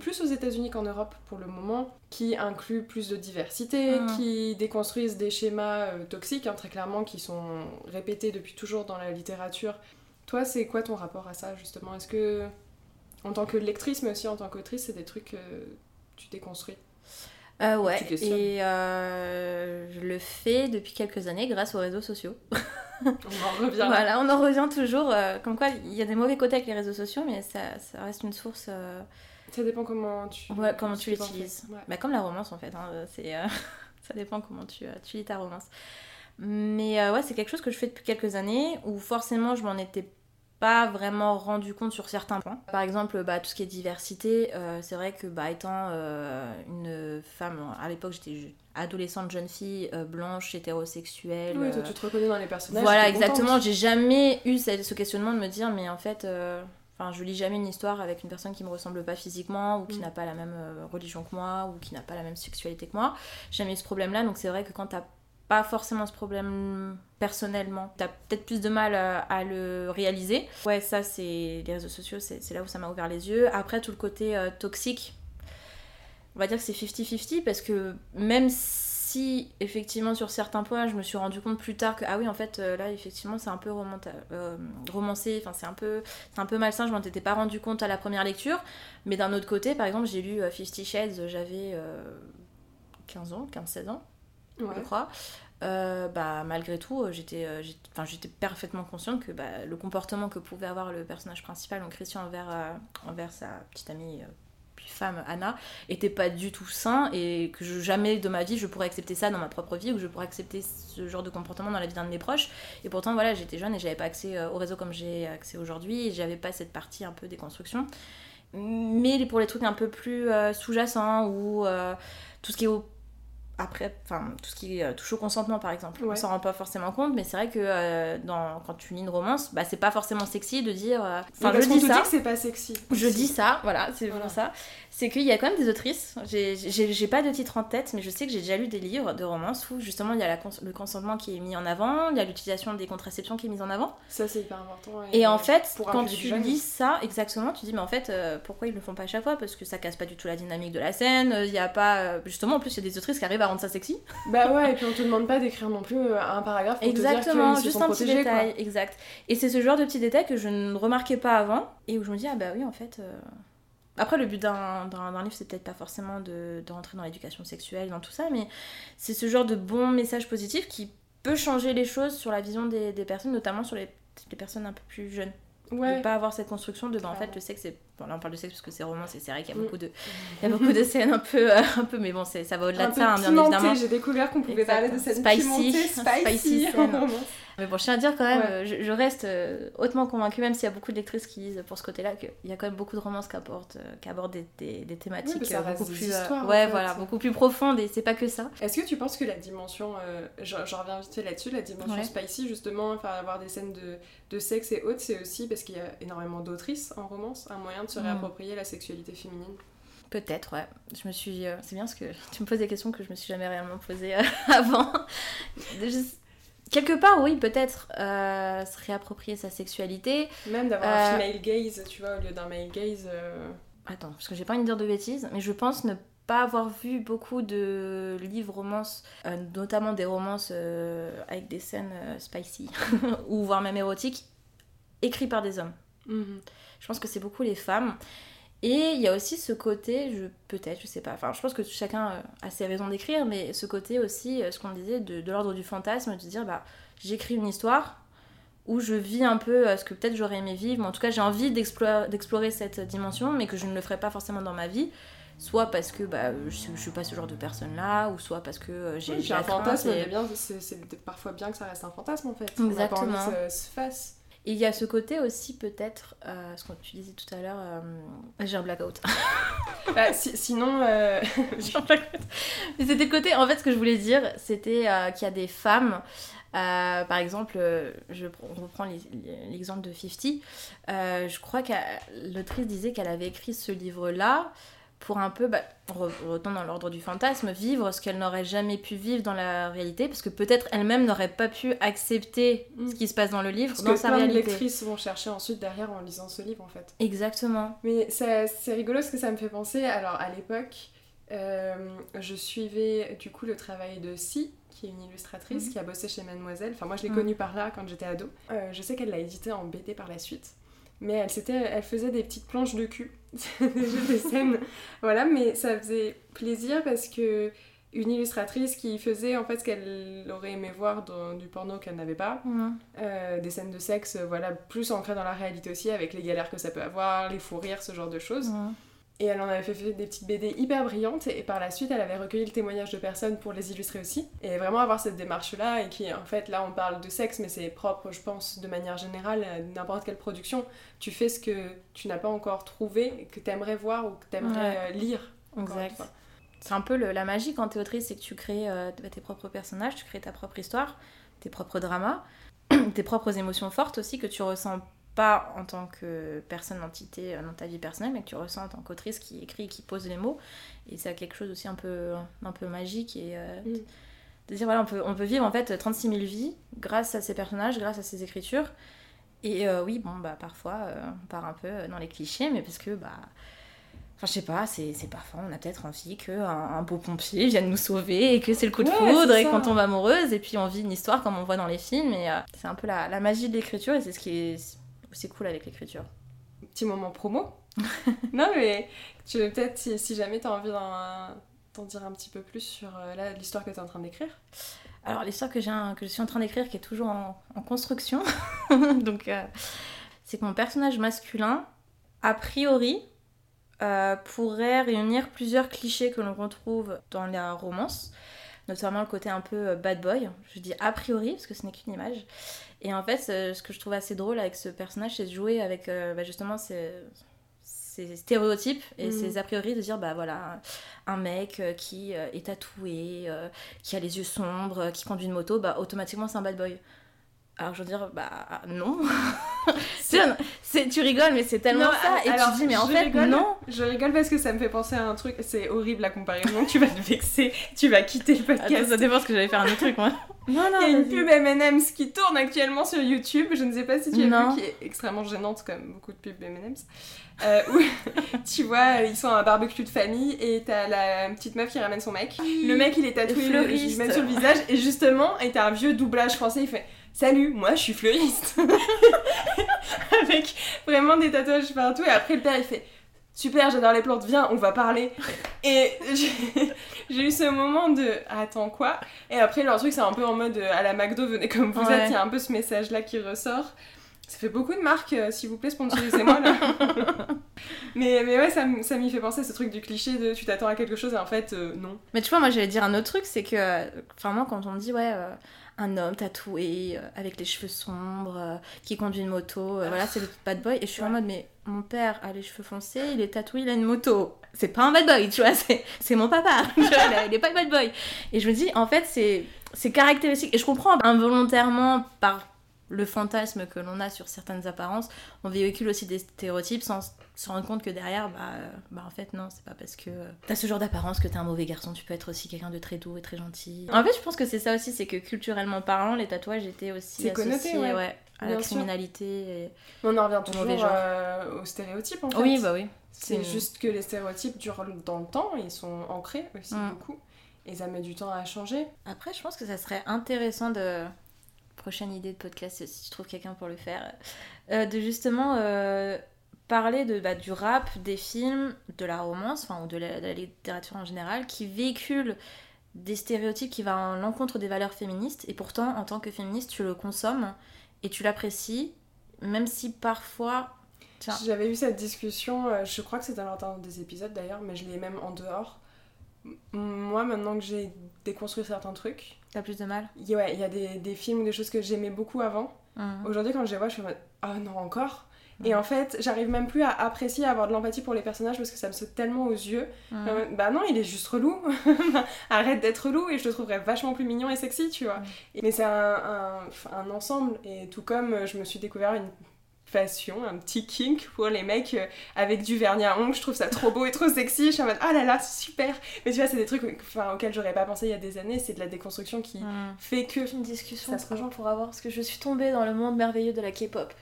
plus aux États-Unis qu'en Europe pour le moment, qui incluent plus de diversité, ah. qui déconstruisent des schémas euh, toxiques, hein, très clairement, qui sont répétés depuis toujours dans la littérature. Toi, c'est quoi ton rapport à ça, justement? Est-ce que, en tant que lectrice, mais aussi en tant qu'autrice, c'est des trucs que tu déconstruis? Euh, ouais, et euh, je le fais depuis quelques années grâce aux réseaux sociaux. on en revient. voilà, on en revient toujours. Euh, comme quoi, il y a des mauvais côtés avec les réseaux sociaux, mais ça, ça reste une source. Euh, ça dépend comment tu. Ouais, comment tu l'utilises. Bah, comme la romance en fait. Hein, c'est, ça dépend comment tu, tu lis ta romance. Mais ouais, c'est quelque chose que je fais depuis quelques années où forcément je m'en étais pas vraiment rendu compte sur certains points. Par exemple, bah, tout ce qui est diversité, euh, c'est vrai que bah, étant euh, une femme, à l'époque j'étais adolescente, jeune fille, euh, blanche, hétérosexuelle. Oui, tu te reconnais dans les personnages. Voilà, exactement. J'ai jamais eu ce questionnement de me dire, mais en fait, Enfin, je lis jamais une histoire avec une personne qui me ressemble pas physiquement ou qui Mm. n'a pas la même religion que moi ou qui n'a pas la même sexualité que moi. J'ai jamais eu ce problème-là, donc c'est vrai que quand t'as pas forcément ce problème personnellement, t'as peut-être plus de mal à, à le réaliser. Ouais, ça, c'est les réseaux sociaux, c'est là où ça m'a ouvert les yeux. Après, tout le côté euh, toxique, on va dire que c'est 50-50 parce que même si effectivement sur certains points je me suis rendu compte plus tard que ah oui en fait euh, là effectivement c'est un peu euh, romancé enfin c'est un peu un peu malsain je m'en étais pas rendu compte à la première lecture mais d'un autre côté par exemple j'ai lu euh, Fifty Shades j'avais euh, 15 ans 15-16 ans Ouais. je crois. Euh, bah malgré tout euh, j'étais euh, j'étais- parfaitement consciente que bah, le comportement que pouvait avoir le personnage principal donc Christian envers euh, envers sa petite amie euh, puis femme Anna était pas du tout sain et que je, jamais de ma vie je pourrais accepter ça dans ma propre vie ou que je pourrais accepter ce genre de comportement dans la vie d'un de mes proches. Et pourtant voilà j'étais jeune et j'avais pas accès au réseau comme j'ai accès aujourd'hui et j'avais pas cette partie un peu déconstruction mais pour les trucs un peu plus sous-jacents ou tout ce qui est au après, enfin, tout ce qui euh, touche au consentement par exemple, on s'en rend pas forcément compte, mais c'est vrai que euh, dans, quand tu lis une romance, bah, c'est pas forcément sexy de dire. euh, Enfin, je dis ça. c'est pas sexy. Je dis ça, voilà, c'est Voilà. pour ça. C'est qu'il y a quand même des autrices, j'ai- pas de titre en tête, mais je sais que j'ai déjà lu des livres de romances où justement il y a la cons- le consentement qui est mis en avant, il y a l'utilisation des contraceptions qui est mise en avant. Ça, c'est hyper important. Et en fait, quand tu jeune. lis ça, exactement, tu dis, mais en fait, euh, pourquoi ils le font pas à chaque fois? Parce que ça casse pas du tout la dynamique de la scène, il y a pas. justement, en plus, il y a des autrices qui arrivent à rendre ça sexy. Bah ouais, et puis on te demande pas d'écrire non plus euh, un paragraphe pour Exactement, te dire qu'ils se juste sont un petit quoi. détail, exact. Et c'est ce genre de petit détail que je ne remarquais pas avant et où je me dis, ah bah oui, en fait. euh, Après, le but d'un livre, c'est peut-être pas forcément de, de rentrer dans l'éducation sexuelle, dans tout ça, mais c'est ce genre de bon message positif qui peut changer les choses sur la vision des, des personnes, notamment sur les, les personnes un peu plus jeunes. Ouais. De pas avoir cette construction de, bah, en fait, le sexe, c'est. Bon, là, on parle de sexe parce que c'est roman, c'est c'est vrai qu'il y a Mm. beaucoup de, il y a beaucoup de scènes un peu, euh, un peu mais bon, c'est- ça va au-delà de peu ça, hein, bien évidemment. J'ai découvert qu'on pouvait parler de cette Spicy. pimentée, Spicy spicy. scène. Mais bon, je tiens à dire quand même, Ouais. je, je reste euh, hautement convaincue, même s'il y a beaucoup de lectrices qui disent pour ce côté-là qu'il y a quand même beaucoup de romances qui abordent, euh, qui abordent des, des- des thématiques ça euh, beaucoup des plus, histoires, en ouais, fait. voilà, beaucoup plus profondes et c'est pas que ça. Est-ce que tu penses que la dimension, euh, j'en j'en reviens vite fait là-dessus, la dimension Ouais. spicy, justement, avoir des scènes de, de sexe et autres, c'est aussi parce qu'il y a énormément d'autrices en romance, un moyen de se Mm. réapproprier la sexualité féminine? Peut-être, ouais. Je me suis, euh, c'est bien parce que tu me poses des questions que je me suis jamais réellement posées euh, avant. Je- Quelque part, oui, peut-être euh, se réapproprier sa sexualité. Même d'avoir Euh, un female gaze, tu vois, au lieu d'un male gaze. euh, Attends, parce que j'ai pas envie de dire de bêtises, mais je pense ne pas avoir vu beaucoup de livres romances, euh, notamment des romances euh, avec des scènes euh, spicy, ou voire même érotiques, écrits par des hommes. mhm. Je pense que c'est beaucoup les femmes. Et il y a aussi ce côté, je peut-être, je sais pas, enfin je pense que chacun euh, a ses raisons d'écrire, mais ce côté aussi, euh, ce qu'on disait, de, de l'ordre du fantasme, de dire, bah j'écris une histoire où je vis un peu euh, ce que peut-être j'aurais aimé vivre, mais en tout cas j'ai envie d'explorer, d'explorer cette dimension, mais que je ne le ferai pas forcément dans ma vie. Soit parce que bah, je, suis- je suis pas ce genre de personne-là, ou soit parce que euh, j'ai Oui, j'ai puis un fantasme, et- mais bien, c'est c'est parfois bien que ça reste un fantasme en fait. On a pas envie Exactement. que ça se fasse. Et il y a ce côté aussi peut-être, euh, ce que tu disais tout à l'heure, euh, j'ai un blackout. Bah, si- sinon, euh, J'ai un blackout. Mais c'était le côté, en fait, ce que je voulais dire, c'était euh, qu'il y a des femmes, euh, par exemple, je on reprend l'exemple de 50, euh, je crois que l'autrice disait qu'elle avait écrit ce livre-là pour un peu, bah, dans l'ordre du fantasme, vivre ce qu'elle n'aurait jamais pu vivre dans la réalité, parce que peut-être elle-même n'aurait pas pu accepter Mm. ce qui se passe dans le livre, parce dans que sa plein réalité. lectrices vont chercher ensuite derrière en lisant ce livre en fait. Exactement. Mais c'est rigolo ce que ça me fait penser. Alors à l'époque, euh, je suivais du coup le travail de Si, qui est une illustratrice Mhm. qui a bossé chez Mademoiselle. Enfin moi je l'ai Mhm. connue par là quand j'étais ado. Euh, je sais qu'elle l'a édité en BD par la suite. Mais elle, elle faisait des petites planches de cul, des scènes, voilà, mais ça faisait plaisir parce que une illustratrice qui faisait en fait ce qu'elle aurait aimé voir dans du porno qu'elle n'avait pas, euh, des scènes de sexe, euh, voilà, plus ancrées dans la réalité aussi, avec les galères que ça peut avoir, les fous rires, ce genre de choses. Et elle en avait fait, des petites BD hyper brillantes, et par la suite, elle avait recueilli le témoignage de personnes pour les illustrer aussi. Et vraiment avoir cette démarche-là, et qui, en fait, là, on parle de sexe, mais c'est propre, je pense, de manière générale, à n'importe quelle production. Tu fais ce que tu n'as pas encore trouvé, que t'aimerais voir ou que t'aimerais Ouais. euh, lire. Exact. C'est un peu le- la magie quand t'es autrice, c'est que tu crées euh, tes propres personnages, tu crées ta propre histoire, tes propres dramas, tes propres émotions fortes aussi que tu ressens pas en tant que personne, entité dans ta vie personnelle, mais que tu ressens en tant qu'autrice qui écrit, qui pose les mots. Et ça a quelque chose aussi un peu, un peu magique et mm. de dire voilà, on peut, on peut vivre en fait 36 000 vies grâce à ces personnages, grâce à ces écritures. Et oui, bon, bah parfois on part un peu dans les clichés, mais parce que bah Enfin, je sais pas, c'est parfois, on a peut-être envie qu'un un beau pompier vienne nous sauver et que c'est le coup de foudre et qu'on tombe amoureuse et puis on vit une histoire comme on voit dans les films. Et euh, c'est un peu la, la magie de l'écriture et c'est ce qui est aussi cool avec l'écriture. Petit moment promo. non, mais tu veux peut-être, si, si, jamais tu as envie d'en dire un petit peu plus sur euh, l'histoire que tu es en train d'écrire. Alors, l'histoire que, que je suis en train d'écrire, qui est toujours en, en construction, donc euh, c'est que mon personnage masculin, a priori, euh, pourrait réunir plusieurs clichés que l'on retrouve dans la romance, notamment le côté un peu bad boy. Je dis a priori, parce que ce n'est qu'une image. Et en fait, ce que je trouve assez drôle avec ce personnage, c'est de jouer avec euh, bah, justement ces, stéréotypes et mm. ces a priori de dire bah voilà un mec qui est tatoué qui a les yeux sombres qui conduit une moto bah automatiquement c'est un bad boy alors je veux dire, bah non. c'est, tu rigoles, mais c'est tellement ça. Et tu dis, mais en fait, non. Je rigole parce que ça me fait penser à un truc. C'est horrible la comparaison. tu vas te vexer, tu vas quitter le podcast. ça dépend ce que j'allais faire un autre truc, moi. Non, non. Il y a une pub MM's qui tourne actuellement sur YouTube. Je ne sais pas si tu as vu, qui est extrêmement gênante, comme beaucoup de pubs MM's. Euh, où tu vois, ils sont à un barbecue de famille et t'as la petite meuf qui ramène son mec. Le mec, il est tatoué, il met sur le visage. Et justement, et t'as un vieux doublage français, il fait Salut, moi je suis fleuriste. Avec vraiment des tatouages partout. Et après, le père il fait Super, j'adore les plantes, viens, on va parler. Et j'ai eu ce moment de Attends quoi? Et après, leur truc, c'est un peu en mode à la McDo, venez comme vous êtes. Il y a un peu ce message là qui ressort. Ça fait beaucoup de marques, euh, s'il vous plaît, sponsorisez-moi là. mais, mais ouais, ça, ça m'y fait penser ce truc du cliché de tu t'attends à quelque chose et en fait, euh, non. Mais tu vois, moi j'allais dire un autre truc, c'est que, euh, vraiment, quand on me dit, ouais, un homme tatoué, euh, avec les cheveux sombres, euh, qui conduit une moto. Euh, voilà, c'est le bad boy. Et je suis en mode, mais mon père a les cheveux foncés, il est tatoué, il a une moto. C'est pas un bad boy, tu vois, c'est mon papa. tu vois, il est pas bad boy. Et je me dis, en fait, c'est caractéristique. Et je comprends involontairement par le fantasme que l'on a sur certaines apparences, on véhicule aussi des stéréotypes sans se rendre compte que derrière, bah, bah en fait non, c'est pas parce que t'as ce genre d'apparence que t'es un mauvais garçon, tu peux être aussi quelqu'un de très doux et très gentil. En fait, je pense que c'est ça aussi, c'est que culturellement parlant, les tatouages étaient aussi associés ouais. à la criminalité. Et on en revient toujours euh, aux stéréotypes en fait. Oui, bah oui. C'est juste que les stéréotypes durent dans le temps, ils sont ancrés aussi mm. beaucoup, et ça met du temps à changer. Après, je pense que ça serait intéressant de prochaine idée de podcast si tu trouves quelqu'un pour le faire, euh, de justement euh, parler de, bah, du rap, des films, de la romance, ou de la, littérature en général, qui véhiculent des stéréotypes qui vont à l'encontre des valeurs féministes, et pourtant, en tant que féministe, tu le consommes et tu l'apprécies, même si parfois... J'avais eu cette discussion, euh, je crois que c'était dans des épisodes d'ailleurs, mais je l'ai même en dehors. Moi, maintenant que j'ai déconstruit certains trucs, T'as plus de mal Ouais, il y a des, des, films ou des choses que j'aimais beaucoup avant. Mmh. Aujourd'hui, quand je les vois, je suis en mode oh non, encore Et mmh. en fait, j'arrive même plus à apprécier, à avoir de l'empathie pour les personnages parce que ça me saute tellement aux yeux. Mmh. bah non, il est juste relou. Arrête d'être relou et je te trouverais vachement plus mignon et sexy, tu vois. Mais c'est un, un, un, ensemble. Et tout comme je me suis découvert une un petit kink pour les mecs euh, avec du vernis à ongles. Je trouve ça trop beau et trop sexy. Je suis en mode, ah là là, super. Mais tu vois, c'est des trucs enfin, auxquels j'aurais pas pensé il y a des années. C'est de la déconstruction qui hmm. fait que. Une discussion ça se rejoint pour avoir, parce que je suis tombée dans le monde merveilleux de la K-pop.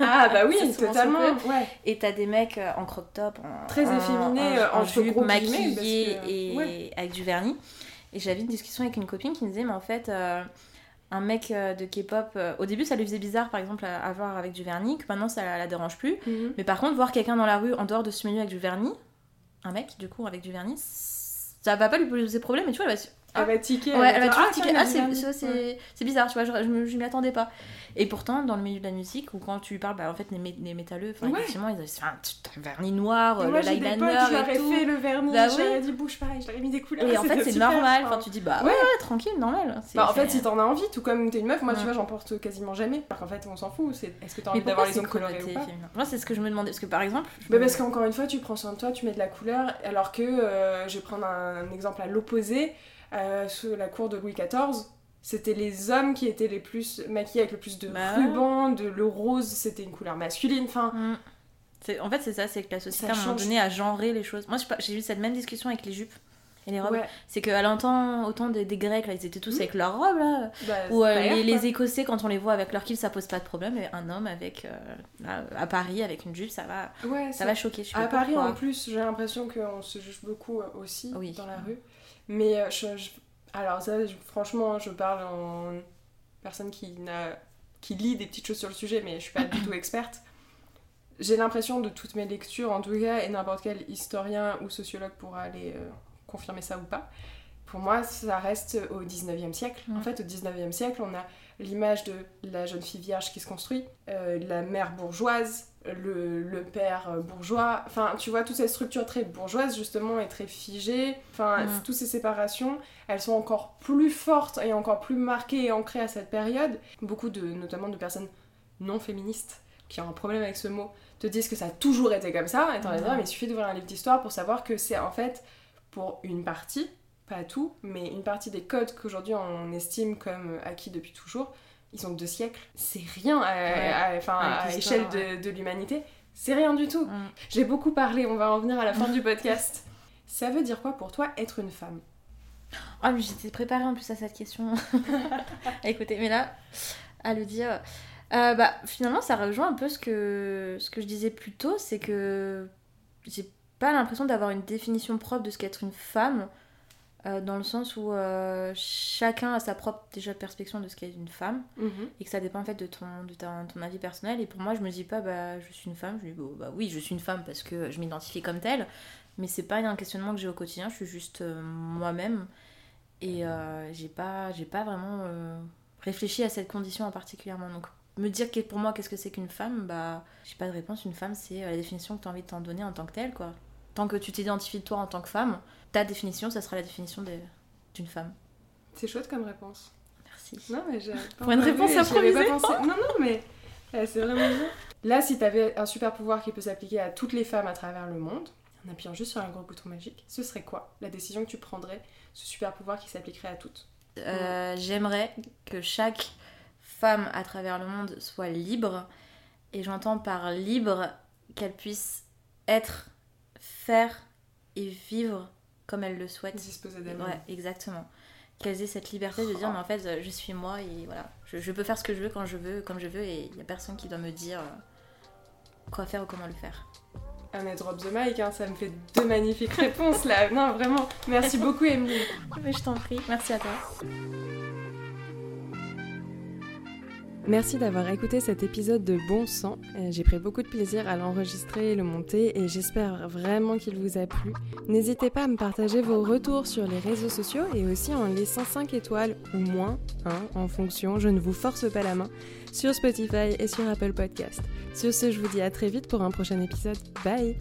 ah bah oui, totalement. Ouais. Et t'as des mecs euh, en crop top, très efféminés, en, en, maquillés et avec du vernis. Et j'avais une discussion avec une copine qui me disait, mais en fait, euh, un mec euh, de K-pop, euh, au début ça lui faisait bizarre par exemple à, voir avec du vernis, que maintenant ça la, dérange plus. Mhm. Mais par contre, voir quelqu'un dans la rue en dehors de ce milieu avec du vernis, un mec du coup avec du vernis, ça va pas lui poser problème, mais tu vois, elle va, elle va tiquer. Ouais, elle va toujours ah, tiquer. Ah, c'est bizarre, tu vois, je, je, m'y attendais pas. Et pourtant, dans le milieu de la musique, ou quand tu parles, bah, en fait, les, les métalleux, enfin, effectivement, ils avaient un vernis noir, le liner tout. fait le vernis, bah, j'aurais dit bouge pas, je j'aurais mis des couleurs. Et en fait, c'est normal. Enfin, tu dis, bah ouais, ouais tranquille, normal. Bah, en fait, si t'en as envie, tout comme t'es une meuf, moi, tu vois, j'en porte quasiment jamais. Parce qu'en fait, on s'en fout. Est-ce que t'as envie d'avoir les ongles colorés ou pas? Moi, c'est ce que je me demandais. Parce que par exemple. Bah, parce qu'encore une fois, tu prends soin de toi, tu mets de la couleur, alors que euh, je vais prendre un exemple à l'opposé. Euh, sous la cour de Louis XIV, c'était les hommes qui étaient les plus maquillés avec le plus de Bah rubans, de le rose c'était une couleur masculine. Enfin, Mm. En fait, c'est ça, c'est que la société, à un moment donné, a genré les choses. Moi, j'ai eu cette même discussion avec les jupes et les robes. ouais, C'est qu'à l'entend, autant des, des Grecs, là, ils étaient tous avec leurs robes, là. bah, Ou euh, les, les Écossais, quand on les voit avec leur kilt, ça pose pas de problème. Et un homme avec, euh, à Paris, avec une jupe, ça va. Ouais, ça va choquer. Je À Paris en plus, j'ai l'impression qu'on se juge beaucoup aussi Oui. dans la rue. Mais euh, je, je- alors ça, je- franchement, je parle en personne qui n'a qui lit des petites choses sur le sujet, mais je suis pas du tout experte. J'ai l'impression de toutes mes lectures, en tout cas, et n'importe quel historien ou sociologue pourra aller euh, confirmer ça ou pas. Pour moi, ça reste au 19e siècle. En fait, au 19e siècle, on a l'image de la jeune fille vierge qui se construit, euh, la mère bourgeoise, le, le père bourgeois. Enfin, tu vois, toute cette structure très bourgeoise, justement, est très figée. Enfin, Mm. toutes ces séparations, elles sont encore plus fortes et encore plus marquées et ancrées à cette période. Beaucoup de, notamment de personnes non féministes, qui ont un problème avec ce mot, te disent que ça a toujours été comme ça. Et t'en Mm. mais il suffit d'ouvrir un livre d'histoire pour savoir que c'est en fait, pour une partie, pas tout, mais une partie des codes qu'aujourd'hui on estime comme acquis depuis toujours, ils ont deux siècles. C'est rien à, Ouais. à- enfin, à Avec échelle l'histoire, de, de l'humanité. C'est rien du tout. Mm. J'ai beaucoup parlé, on va en venir à la fin du podcast. Ça veut dire quoi pour toi être une femme? Ah, mais j'étais préparée en plus à cette question. Écoutez, mais là, à le dire. euh, bah, finalement, ça rejoint un peu ce que, ce que je disais plus tôt, c'est que j'ai pas l'impression d'avoir une définition propre de ce qu'être une femme, euh, dans le sens où euh, chacun a sa propre déjà perspective de ce qu'est une femme, et que ça dépend en fait de ton, de ta- ton avis personnel. Et pour moi, je me dis pas, bah, je suis une femme, je dis, bon, bah oui, je suis une femme parce que je m'identifie comme telle, mais c'est pas un questionnement que j'ai au quotidien, je suis juste euh, moi-même. Et j'ai pas, j'ai pas vraiment réfléchi à cette condition en particulièrement. Donc, me dire pour moi, qu'est-ce que c'est qu'une femme, bah, j'ai pas de réponse. Une femme, c'est la définition que tu as envie de t'en donner en tant que telle, quoi. Tant que tu t'identifies toi en tant que femme, ta définition, ça sera la définition d'une femme. C'est chouette comme réponse. Merci. Non, mais j'ai. Pour une réponse avais pas improvisée. pensé. Non, non, mais euh, c'est vraiment bien. Là, si t'avais un super pouvoir qui peut s'appliquer à toutes les femmes à travers le monde, en appuyant juste sur un gros bouton magique, ce serait quoi la décision que tu prendrais, ce super pouvoir qui s'appliquerait à toutes? Euh, J'aimerais que chaque femme à travers le monde soit libre. Et j'entends par libre qu'elle puisse être, faire et vivre comme elle le souhaite. Disposer d'elle. Ouais, exactement. Qu'elles aient cette liberté de dire, mais en fait, euh, je suis moi et voilà. Je, je peux faire ce que je veux quand je veux, comme je veux, et il n'y a personne qui doit me dire euh, quoi faire ou comment le faire. Un drop the mic, hein, ça me fait deux magnifiques réponses là. Non, vraiment. Merci beaucoup, Emily. Mais je t'en prie, merci à toi. Merci d'avoir écouté cet épisode de Bon Sang. Euh, J'ai pris beaucoup de plaisir à l'enregistrer et le monter et j'espère vraiment qu'il vous a plu. N'hésitez pas à me partager vos retours sur les réseaux sociaux et aussi en laissant 5 étoiles ou moins, hein, en fonction, je ne vous force pas la main, sur Spotify et sur Apple Podcast. Sur ce, je vous dis à très vite pour un prochain épisode. Bye